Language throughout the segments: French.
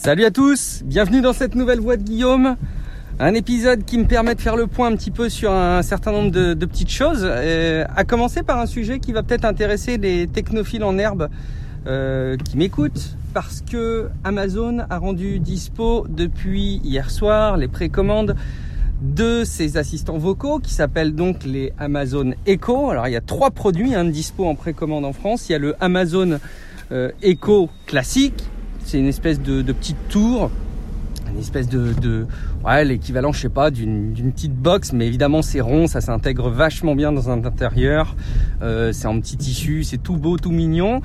Salut à tous, bienvenue dans cette nouvelle voix de Guillaume. Un épisode qui me permet de faire le point un petit peu sur un certain nombre de, petites choses. Euh, à commencer par un sujet qui va peut-être intéresser les technophiles en herbe euh, qui m'écoutent parce que Amazon a rendu dispo depuis hier soir les précommandes de ses assistants vocaux qui s'appellent donc les Amazon Echo. Alors il y a trois produits hein, dispo en précommande en France. Il y a le Amazon euh, Echo classique, c'est une espèce de, petite tour, une espèce de, ouais, l'équivalent, je sais pas, d'une petite box, mais évidemment c'est rond, ça s'intègre vachement bien dans un intérieur. Euh, c'est en petit tissu, c'est tout beau, tout mignon.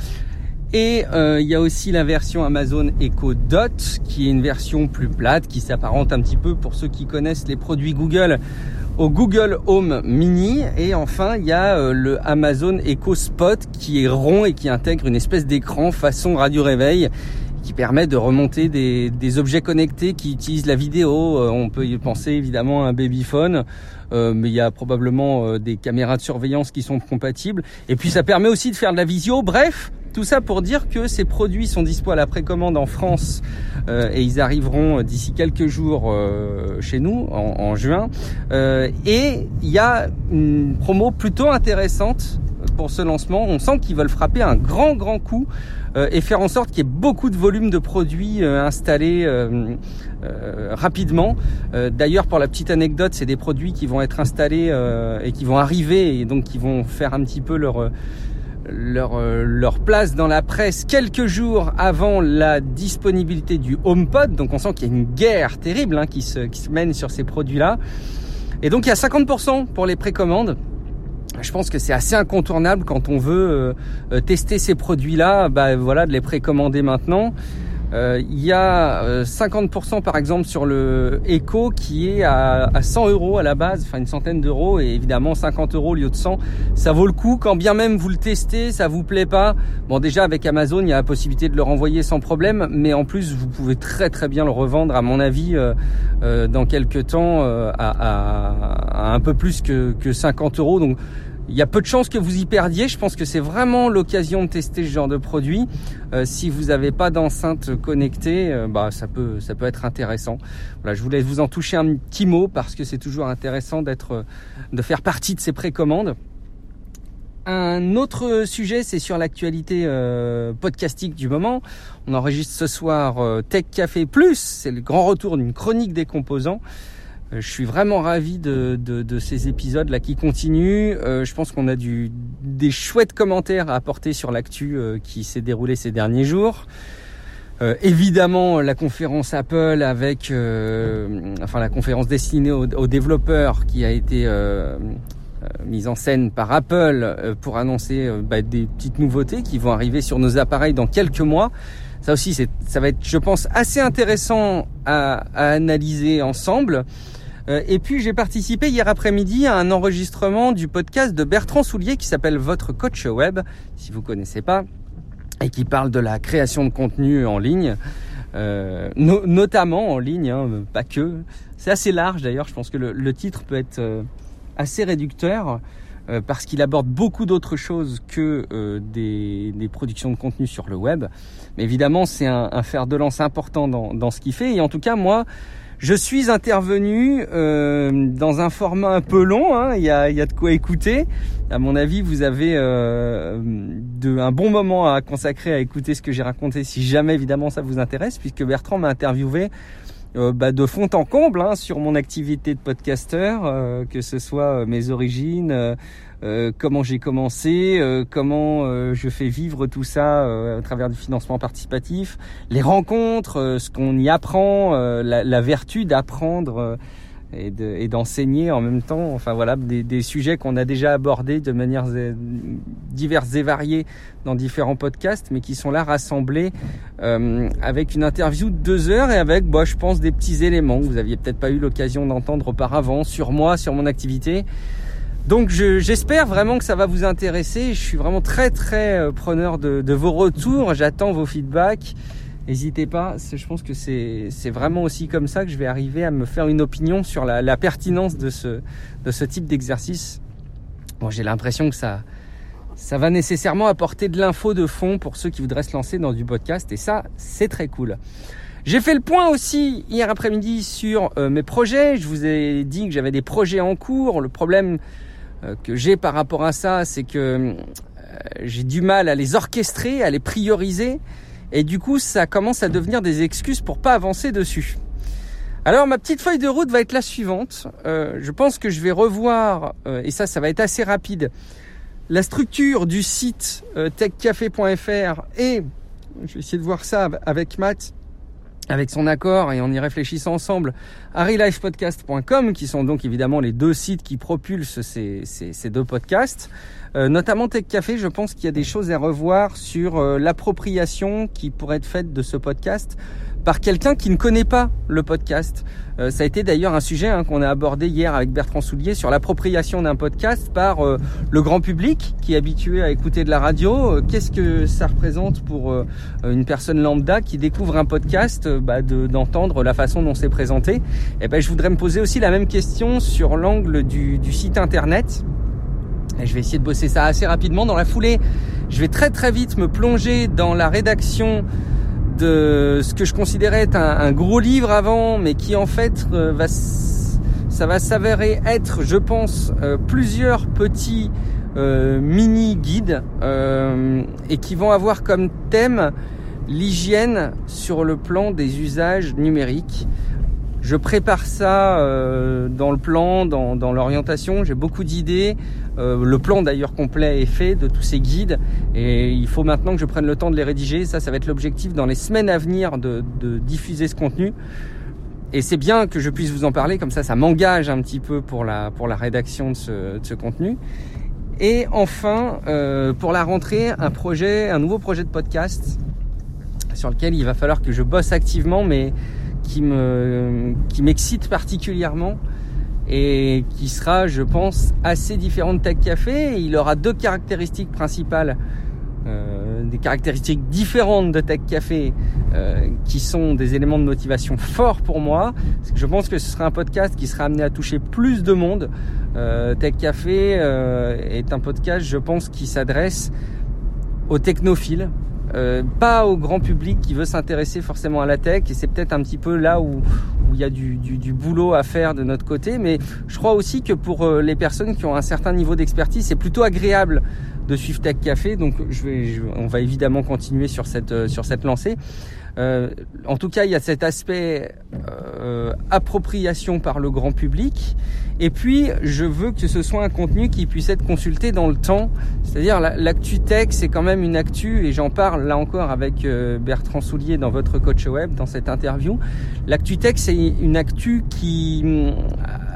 Et euh, il y a aussi la version Amazon Echo Dot, qui est une version plus plate, qui s'apparente un petit peu pour ceux qui connaissent les produits Google au Google Home Mini. Et enfin, il y a euh, le Amazon Echo Spot, qui est rond et qui intègre une espèce d'écran façon radio réveil qui permet de remonter des, des, objets connectés qui utilisent la vidéo. Euh, on peut y penser évidemment à un babyphone, euh, mais il y a probablement des caméras de surveillance qui sont compatibles. Et puis ça permet aussi de faire de la visio. Bref, tout ça pour dire que ces produits sont dispo à la précommande en France euh, et ils arriveront d'ici quelques jours euh, chez nous en, juin. Euh, et il y a une promo plutôt intéressante pour ce lancement. On sent qu'ils veulent frapper un grand grand coup et faire en sorte qu'il y ait beaucoup de volume de produits installés rapidement. D'ailleurs, pour la petite anecdote, c'est des produits qui vont être installés et qui vont arriver et donc qui vont faire un petit peu euh, leur place dans la presse quelques jours avant la disponibilité du HomePod. Donc on sent qu'il y a une guerre terrible hein, qui, se, qui se mène sur ces produits-là. Et donc il y a 50% pour les précommandes. Je pense que c'est assez incontournable quand on veut euh, tester ces produits-là, bah, voilà, de les précommander maintenant. Euh, il y a 50% euh, par exemple sur le Echo qui est à, 100 euros à la base, enfin une centaine d'euros et évidemment 50 euros au lieu de 100. Ça vaut le coup quand bien même vous le testez, ça vous plaît pas. Bon déjà avec Amazon il y a la possibilité de le renvoyer sans problème, mais en plus vous pouvez très très bien le revendre à mon avis euh, dans quelques temps à, un peu plus que, que 50 euros. Donc il y a peu de chances que vous y perdiez. Je pense que c'est vraiment l'occasion de tester ce genre de produit. Euh, si vous n'avez pas d'enceinte connectée, euh, bah ça peut ça peut être intéressant. Voilà, je voulais vous en toucher un petit mot parce que c'est toujours intéressant d'être de faire partie de ces précommandes. Un autre sujet, c'est sur l'actualité euh, podcastique du moment. On enregistre ce soir Tech Café Plus, c'est le grand retour d'une chronique des composants. Euh, je suis vraiment ravi de, ces épisodes là qui continuent. Euh, je pense qu'on a du, des chouettes commentaires à apporter sur l'actu euh, qui s'est déroulé ces derniers jours. évidemment, la conférence Apple avec, enfin la conférence destinée aux, développeurs qui a été mise en scène par Apple pour annoncer bah, des petites nouveautés qui vont arriver sur nos appareils dans quelques mois. Ça aussi, ça va être, je pense, assez intéressant à, à analyser ensemble. Euh, et puis j'ai participé hier après-midi à un enregistrement du podcast de Bertrand Soulier qui s'appelle Votre coach web, si vous connaissez pas, et qui parle de la création de contenu en ligne. Euh, notamment en ligne, hein, pas que. C'est assez large d'ailleurs, je pense que le, titre peut être euh, assez réducteur parce qu'il aborde beaucoup d'autres choses que des, productions de contenu sur le web. Mais évidemment, c'est un, un, fer de lance important dans, dans ce qu'il fait. Et en tout cas, moi, je suis intervenu euh, dans un format un peu long, hein. il, y a, de quoi écouter. À mon avis, vous avez euh, de, un bon moment à consacrer à écouter ce que j'ai raconté, si jamais évidemment ça vous intéresse, puisque Bertrand m'a interviewé euh, bah, de fond en comble hein, sur mon activité de podcasteur, euh, que ce soit mes origines, euh, comment j'ai commencé, euh, comment euh, je fais vivre tout ça à travers du financement participatif, les rencontres, ce qu'on y apprend, la, la, vertu d'apprendre et d'enseigner en même temps. Enfin voilà, des, des sujets qu'on a déjà abordés de manière diverses et variées dans différents podcasts, mais qui sont là rassemblés euh, avec une interview de deux heures et avec, bah, je pense, des petits éléments que vous aviez peut-être pas eu l'occasion d'entendre auparavant sur moi, sur mon activité. Donc j'espère vraiment que ça va vous intéresser. Je suis vraiment très très euh, preneur de, vos retours. J'attends vos feedbacks. N'hésitez pas. Je pense que c'est vraiment aussi comme ça que je vais arriver à me faire une opinion sur la, pertinence de ce, type d'exercice. Bon, j'ai l'impression que ça, ça va nécessairement apporter de l'info de fond pour ceux qui voudraient se lancer dans du podcast. Et ça, c'est très cool. J'ai fait le point aussi hier après-midi sur euh, mes projets. Je vous ai dit que j'avais des projets en cours. Le problème euh, que j'ai par rapport à ça, c'est que euh, j'ai du mal à les orchestrer, à les prioriser. Et du coup, ça commence à devenir des excuses pour pas avancer dessus. Alors ma petite feuille de route va être la suivante. je pense que je vais revoir, et ça, ça va être assez rapide, la structure du site techcafé.fr et je vais essayer de voir ça avec Matt avec son accord et en y réfléchissant ensemble, harrylifepodcast.com, qui sont donc évidemment les deux sites qui propulsent ces, deux podcasts. Euh, notamment Tech Café, je pense qu'il y a des choses à revoir sur euh, l'appropriation qui pourrait être faite de ce podcast par quelqu'un qui ne connaît pas le podcast. Euh, ça a été d'ailleurs un sujet hein, qu'on a abordé hier avec Bertrand Soulier sur l'appropriation d'un podcast par euh, le grand public qui est habitué à écouter de la radio. Euh, qu'est-ce que ça représente pour une personne lambda qui découvre un podcast bah, d'entendre la façon dont c'est présenté? Et eh ben, je voudrais me poser aussi la même question sur l'angle du, du site internet. Et je vais essayer de bosser ça assez rapidement dans la foulée. Je vais très très vite me plonger dans la rédaction de ce que je considérais être un, gros livre avant, mais qui en fait euh, va, ça va s'avérer être, je pense, euh, plusieurs petits euh, mini guides et qui vont avoir comme thème l'hygiène sur le plan des usages numériques. Je prépare ça dans le plan, dans, dans l'orientation. J'ai beaucoup d'idées. Euh, le plan d'ailleurs complet est fait de tous ces guides et il faut maintenant que je prenne le temps de les rédiger. Ça, ça va être l'objectif dans les semaines à venir de, diffuser ce contenu. Et c'est bien que je puisse vous en parler, comme ça, ça m'engage un petit peu pour la, pour la rédaction de ce, contenu. Et enfin, euh, pour la rentrée, un projet, un nouveau projet de podcast sur lequel il va falloir que je bosse activement, mais qui me, qui m'excite particulièrement et qui sera, je pense, assez différent de Tech Café. Il aura deux caractéristiques principales, euh, des caractéristiques différentes de Tech Café, euh, qui sont des éléments de motivation forts pour moi. je pense que ce sera un podcast qui sera amené à toucher plus de monde. Euh, Tech Café est un podcast, je pense, qui s'adresse aux technophiles, euh, pas au grand public qui veut s'intéresser forcément à la tech et c'est peut-être un petit peu là où, où il y a du, du, du, boulot à faire de notre côté mais je crois aussi que pour euh, les personnes qui ont un certain niveau d'expertise c'est plutôt agréable de suivre Tech Café donc je vais, on va évidemment continuer sur cette, euh, sur cette lancée euh, en tout cas, il y a cet aspect euh, appropriation par le grand public. Et puis, je veux que ce soit un contenu qui puisse être consulté dans le temps. C'est-à-dire, l'actu tech, c'est quand même une actu, et j'en parle là encore avec euh, Bertrand Soulier dans votre coach web, dans cette interview. L'actu tech, c'est une actu qui mm,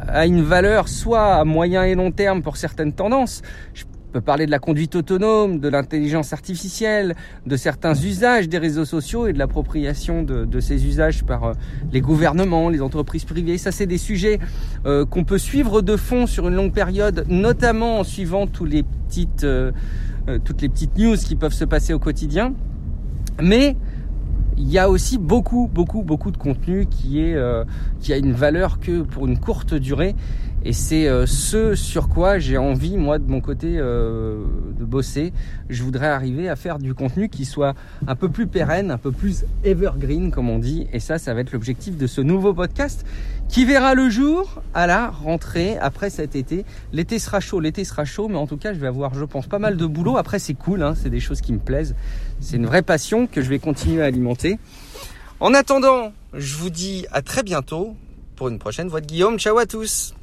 a une valeur soit à moyen et long terme pour certaines tendances. Je peut parler de la conduite autonome, de l'intelligence artificielle, de certains usages des réseaux sociaux et de l'appropriation de, ces usages par euh, les gouvernements, les entreprises privées. Ça, c'est des sujets euh, qu'on peut suivre de fond sur une longue période, notamment en suivant tous les petites, euh, toutes les petites news qui peuvent se passer au quotidien. Mais il y a aussi beaucoup, beaucoup, beaucoup de contenu qui est qui a une valeur que pour une courte durée et c'est euh, ce sur quoi j'ai envie, moi, de mon côté, euh, de bosser. Je voudrais arriver à faire du contenu qui soit un peu plus pérenne, un peu plus evergreen, comme on dit. Et ça, ça va être l'objectif de ce nouveau podcast qui verra le jour à la rentrée après cet été. L'été sera chaud, l'été sera chaud, mais en tout cas, je vais avoir, je pense, pas mal de boulot. Après, c'est cool, hein, c'est des choses qui me plaisent. C'est une vraie passion que je vais continuer à alimenter. En attendant, je vous dis à très bientôt pour une prochaine voix de Guillaume. Ciao à tous